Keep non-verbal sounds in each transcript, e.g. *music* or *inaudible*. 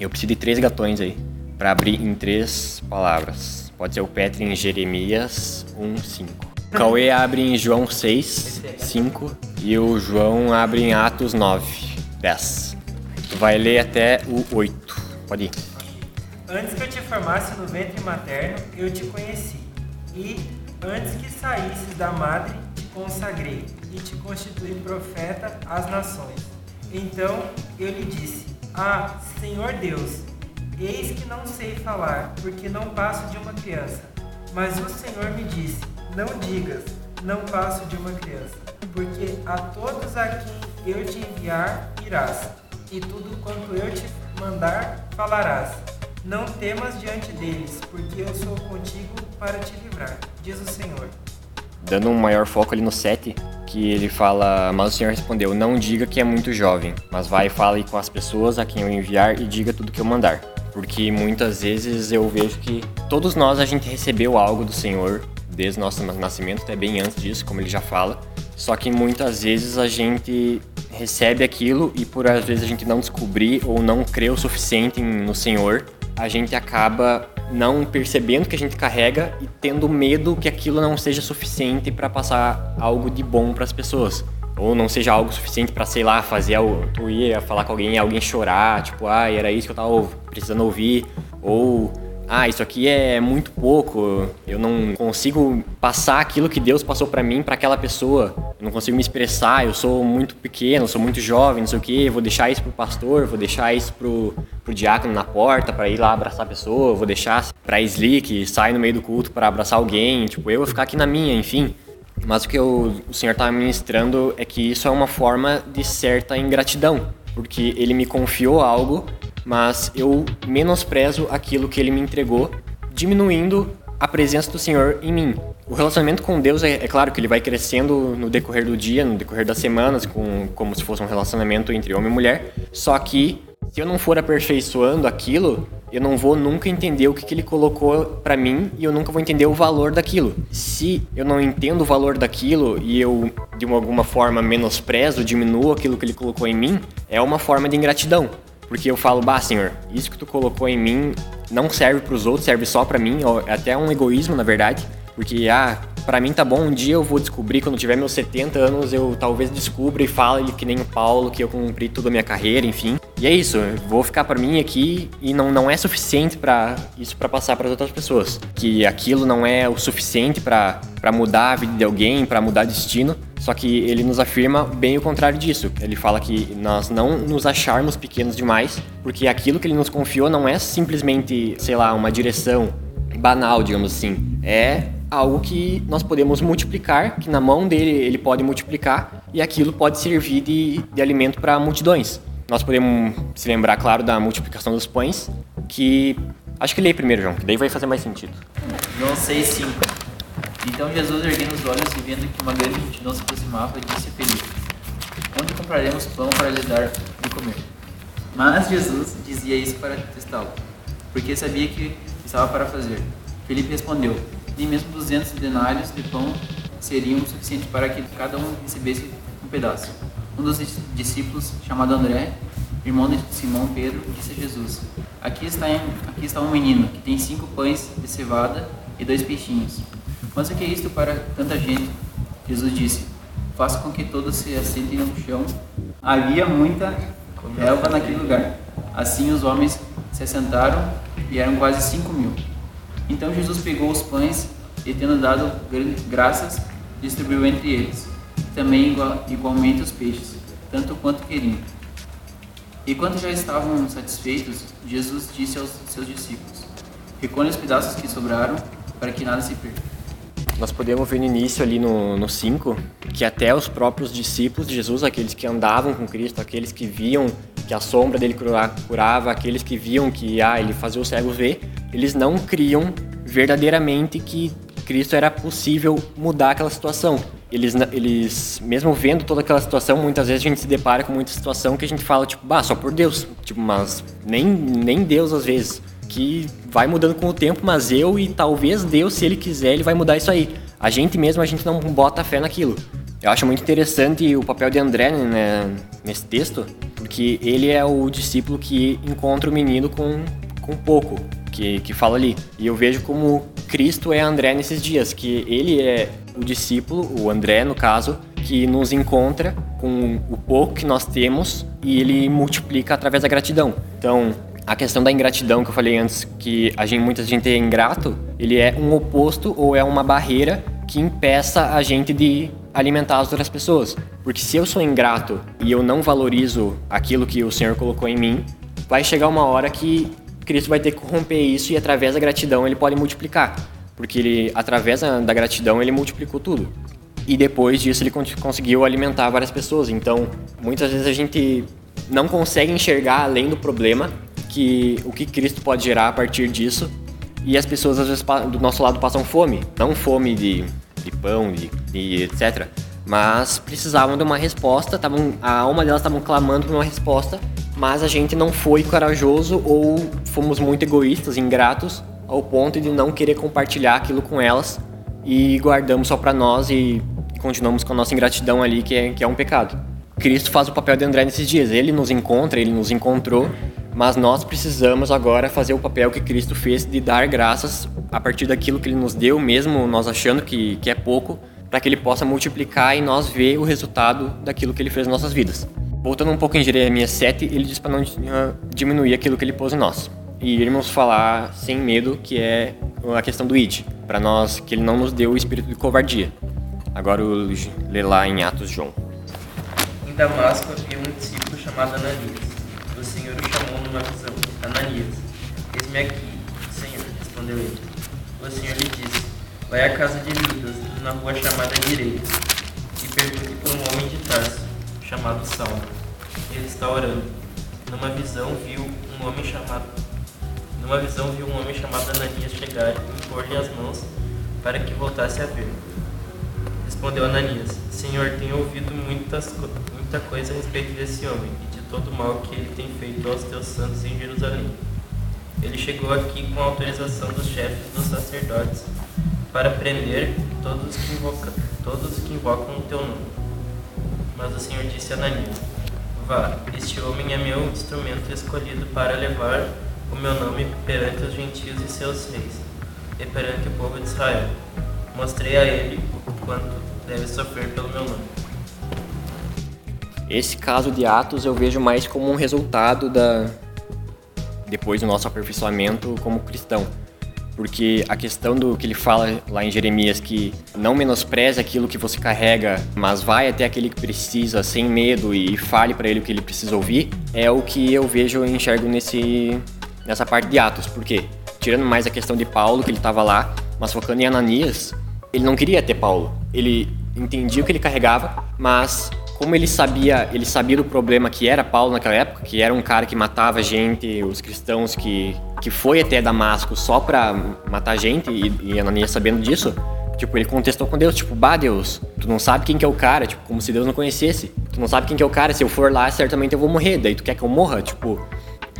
Eu preciso de três gatões aí, para abrir em três palavras. Pode ser o Petri em Jeremias 1:5. O Cauê *laughs* abre em João 6, 5 e o João abre em Atos 9, 10. Tu vai ler até o 8. Pode ir. Antes que eu te formasse no ventre materno, eu te conheci. E antes que saísses da madre, te consagrei e te constituí profeta às nações. Então eu lhe disse: Ah, Senhor Deus, eis que não sei falar, porque não passo de uma criança. Mas o Senhor me disse: Não digas, não passo de uma criança, porque a todos a quem eu te enviar irás, e tudo quanto eu te mandar falarás. Não temas diante deles, porque eu sou contigo para te livrar, diz o Senhor. Dando um maior foco ali no 7, que ele fala, mas o Senhor respondeu, não diga que é muito jovem, mas vai e fale com as pessoas a quem eu enviar e diga tudo que eu mandar. Porque muitas vezes eu vejo que todos nós a gente recebeu algo do Senhor, desde nosso nascimento, até bem antes disso, como ele já fala. Só que muitas vezes a gente recebe aquilo e por às vezes a gente não descobrir ou não crer o suficiente no Senhor, a gente acaba não percebendo que a gente carrega e tendo medo que aquilo não seja suficiente para passar algo de bom para as pessoas. Ou não seja algo suficiente para, sei lá, fazer algo, tu ia falar com alguém, alguém chorar, tipo, ah, era isso que eu tava precisando ouvir, ou ah, isso aqui é muito pouco, eu não consigo passar aquilo que Deus passou para mim para aquela pessoa, eu não consigo me expressar, eu sou muito pequeno, sou muito jovem, não sei o que, vou deixar isso pro pastor, vou deixar isso pro, pro diácono na porta para ir lá abraçar a pessoa, vou deixar pra Slick sair no meio do culto para abraçar alguém, tipo, eu vou ficar aqui na minha, enfim. Mas o que eu, o Senhor está ministrando é que isso é uma forma de certa ingratidão, porque Ele me confiou algo mas eu menosprezo aquilo que ele me entregou, diminuindo a presença do Senhor em mim. O relacionamento com Deus é, é, claro que ele vai crescendo no decorrer do dia, no decorrer das semanas, com, como se fosse um relacionamento entre homem e mulher. Só que se eu não for aperfeiçoando aquilo, eu não vou nunca entender o que, que ele colocou para mim e eu nunca vou entender o valor daquilo. Se eu não entendo o valor daquilo e eu de alguma forma menosprezo, diminuo aquilo que ele colocou em mim, é uma forma de ingratidão. Porque eu falo, bah, senhor, isso que tu colocou em mim não serve para os outros, serve só para mim, é até um egoísmo, na verdade. Porque, ah, para mim tá bom, um dia eu vou descobrir, quando tiver meus 70 anos, eu talvez descubra e fale que nem o Paulo, que eu cumpri toda a minha carreira, enfim. E é isso, vou ficar para mim aqui e não, não é suficiente para isso para passar para outras pessoas. Que aquilo não é o suficiente para mudar a vida de alguém, para mudar destino. Só que ele nos afirma bem o contrário disso. Ele fala que nós não nos acharmos pequenos demais, porque aquilo que ele nos confiou não é simplesmente, sei lá, uma direção banal, digamos assim. É algo que nós podemos multiplicar, que na mão dele ele pode multiplicar e aquilo pode servir de, de alimento para multidões. Nós podemos se lembrar, claro, da multiplicação dos pães, que acho que leia primeiro, João, que daí vai fazer mais sentido. João 6:5 então Jesus, erguendo os olhos e vendo que uma grande multidão se aproximava, disse a Felipe: Onde compraremos pão para lhes dar de comer? Mas Jesus dizia isso para testá-lo, porque sabia que estava para fazer. Felipe respondeu: Nem mesmo duzentos denários de pão seriam suficientes para que cada um recebesse um pedaço. Um dos discípulos, chamado André, irmão de Simão Pedro, disse a Jesus: Aqui está, aqui está um menino que tem cinco pães de cevada e dois peixinhos. Mas o que é isto para tanta gente? Jesus disse: Faça com que todos se assentem no chão. Havia muita relva naquele lugar. Assim os homens se assentaram e eram quase cinco mil. Então Jesus pegou os pães e, tendo dado graças, distribuiu entre eles. Também igualmente os peixes, tanto quanto queriam. E quando já estavam satisfeitos, Jesus disse aos seus discípulos: Recolhem os pedaços que sobraram, para que nada se perca. Nós podemos ver no início ali no 5 que até os próprios discípulos de Jesus, aqueles que andavam com Cristo, aqueles que viam que a sombra dele curava, aqueles que viam que ah, ele fazia os cegos ver, eles não criam verdadeiramente que Cristo era possível mudar aquela situação. Eles, eles, mesmo vendo toda aquela situação, muitas vezes a gente se depara com muita situação que a gente fala, tipo, bah, só por Deus. Tipo, mas nem, nem Deus às vezes que vai mudando com o tempo, mas eu e talvez Deus, se ele quiser, ele vai mudar isso aí. A gente mesmo, a gente não bota fé naquilo. Eu acho muito interessante o papel de André né, nesse texto, porque ele é o discípulo que encontra o menino com, com pouco, que, que fala ali. E eu vejo como Cristo é André nesses dias, que ele é o discípulo, o André no caso, que nos encontra com o pouco que nós temos e ele multiplica através da gratidão. Então, a questão da ingratidão que eu falei antes, que a gente, muita gente é ingrato, ele é um oposto ou é uma barreira que impeça a gente de alimentar as outras pessoas. Porque se eu sou ingrato e eu não valorizo aquilo que o Senhor colocou em mim, vai chegar uma hora que Cristo vai ter que corromper isso e através da gratidão ele pode multiplicar. Porque ele, através da gratidão ele multiplicou tudo. E depois disso ele conseguiu alimentar várias pessoas. Então, muitas vezes a gente não consegue enxergar além do problema que o que Cristo pode gerar a partir disso. E as pessoas às vezes do nosso lado passam fome, não fome de, de pão, de, de etc. Mas precisavam de uma resposta, tavam, a alma delas estavam clamando por uma resposta, mas a gente não foi corajoso ou fomos muito egoístas, ingratos, ao ponto de não querer compartilhar aquilo com elas e guardamos só para nós e continuamos com a nossa ingratidão ali, que é, que é um pecado. Cristo faz o papel de André nesses dias. Ele nos encontra, ele nos encontrou, mas nós precisamos agora fazer o papel que Cristo fez de dar graças a partir daquilo que ele nos deu, mesmo nós achando que, que é pouco, para que ele possa multiplicar e nós ver o resultado daquilo que ele fez nas nossas vidas. Voltando um pouco em Jeremias 7, ele diz para não diminuir aquilo que ele pôs em nós. E irmos falar sem medo, que é a questão do id, para nós que ele não nos deu o espírito de covardia. Agora eu ler lá em Atos João. Em Damasco havia um discípulo chamado Ananias. O Senhor o chamou numa visão: Ananias, eis-me aqui, Senhor, respondeu ele. O Senhor lhe disse: Vai à casa de Judas, na rua chamada Direita, e pergunte por um homem de Tarso, chamado Saulo. Ele está orando. Numa visão viu um homem chamado numa visão viu um homem chamado Ananias chegar e impor-lhe as mãos para que voltasse a ver. Respondeu Ananias: Senhor, tenho ouvido muitas, muita coisa a respeito desse homem e de todo o mal que ele tem feito aos teus santos em Jerusalém. Ele chegou aqui com autorização dos chefes dos sacerdotes para prender todos os que invocam, todos que invocam o teu nome. Mas o Senhor disse a Ananias: Vá, este homem é meu instrumento escolhido para levar o meu nome perante os gentios e seus reis, e perante o povo de Israel. Mostrei a ele o quanto deve sofrer pelo meu nome. Esse caso de Atos eu vejo mais como um resultado da depois do nosso aperfeiçoamento como cristão. Porque a questão do que ele fala lá em Jeremias, que não menospreze aquilo que você carrega, mas vai até aquele que precisa sem medo e fale para ele o que ele precisa ouvir, é o que eu vejo e enxergo nesse, nessa parte de Atos. Por quê? Tirando mais a questão de Paulo, que ele estava lá, mas focando em Ananias, ele não queria ter Paulo. Ele entendia o que ele carregava, mas como ele sabia, ele sabia do problema que era Paulo naquela época, que era um cara que matava gente, os cristãos que que foi até Damasco só para matar gente e, e Ananias sabendo disso, tipo, ele contestou com Deus, tipo, bah, Deus, tu não sabe quem que é o cara, tipo, como se Deus não conhecesse. Tu não sabe quem que é o cara, se eu for lá, certamente eu vou morrer, daí tu quer que eu morra, tipo,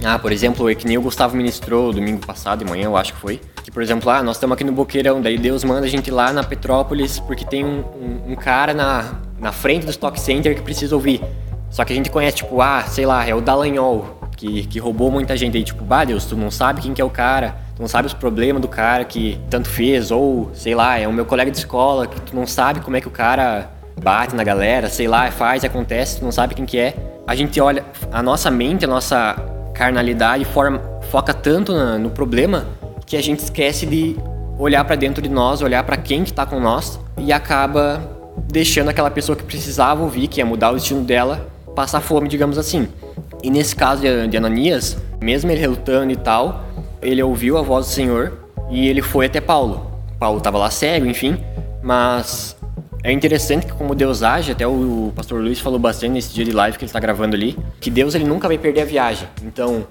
ah, por exemplo, é que nem o Gustavo ministrou domingo passado, de manhã, eu acho que foi. Que, por exemplo, ah, nós estamos aqui no Boqueirão, daí Deus manda a gente lá na Petrópolis porque tem um, um, um, cara na, na frente do Stock Center que precisa ouvir. Só que a gente conhece, tipo, ah, sei lá, é o Dallagnol, que, que roubou muita gente aí. Tipo, bah, Deus, tu não sabe quem que é o cara, tu não sabe os problemas do cara que tanto fez, ou, sei lá, é o meu colega de escola, que tu não sabe como é que o cara bate na galera, sei lá, faz, acontece, tu não sabe quem que é. A gente olha, a nossa mente, a nossa carnalidade forma, foca tanto na, no problema que a gente esquece de olhar para dentro de nós, olhar para quem que tá com nós e acaba deixando aquela pessoa que precisava ouvir, que ia mudar o destino dela, passar fome, digamos assim. E nesse caso de, Ananias, mesmo ele relutando e tal, ele ouviu a voz do Senhor e ele foi até Paulo. Paulo estava lá cego, enfim, mas é interessante que como Deus age, até o pastor Luiz falou bastante nesse dia de live que ele está gravando ali, que Deus ele nunca vai perder a viagem. Então,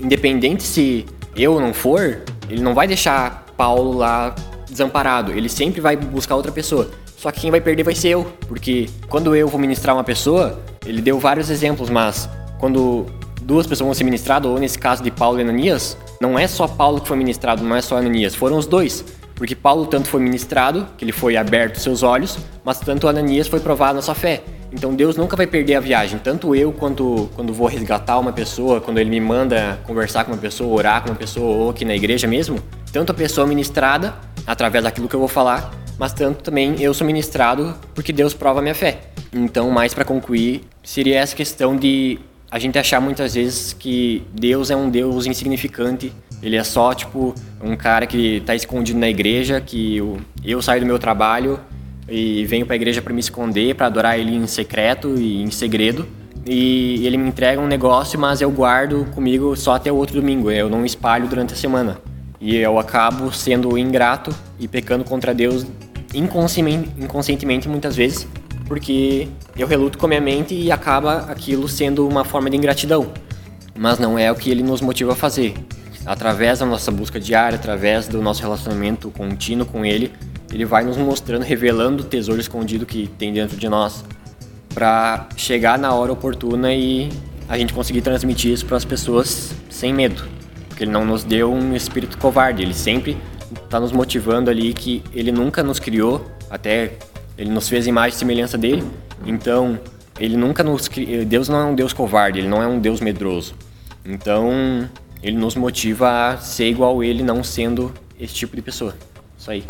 independente se eu não for, ele não vai deixar Paulo lá desamparado. Ele sempre vai buscar outra pessoa. Só que quem vai perder vai ser eu, porque quando eu vou ministrar uma pessoa, ele deu vários exemplos, mas quando duas pessoas vão ser ministradas, ou nesse caso de Paulo e Ananias, não é só Paulo que foi ministrado, não é só Ananias, foram os dois. Porque Paulo tanto foi ministrado, que ele foi aberto seus olhos, mas tanto Ananias foi provado na sua fé. Então Deus nunca vai perder a viagem. Tanto eu quanto quando vou resgatar uma pessoa, quando ele me manda conversar com uma pessoa, orar com uma pessoa ou aqui na igreja mesmo, tanto a pessoa ministrada através daquilo que eu vou falar, mas tanto também eu sou ministrado porque Deus prova a minha fé. Então, mais para concluir, seria essa questão de a gente achar muitas vezes que Deus é um Deus insignificante. Ele é só, tipo, um cara que está escondido na igreja, que eu, eu saio do meu trabalho e venho para a igreja para me esconder, para adorar ele em secreto e em segredo. E ele me entrega um negócio, mas eu guardo comigo só até o outro domingo. Eu não espalho durante a semana. E eu acabo sendo ingrato e pecando contra Deus inconscientemente muitas vezes, porque eu reluto com a minha mente e acaba aquilo sendo uma forma de ingratidão. Mas não é o que ele nos motiva a fazer. Através da nossa busca diária, através do nosso relacionamento contínuo com ele, ele vai nos mostrando, revelando o tesouro escondido que tem dentro de nós, para chegar na hora oportuna e a gente conseguir transmitir isso para as pessoas sem medo. Porque ele não nos deu um espírito covarde, ele sempre está nos motivando ali que ele nunca nos criou, até ele nos fez imagem e semelhança dele. Então, ele nunca nos Deus não é um Deus covarde, ele não é um Deus medroso. Então, ele nos motiva a ser igual a ele, não sendo esse tipo de pessoa. Isso aí.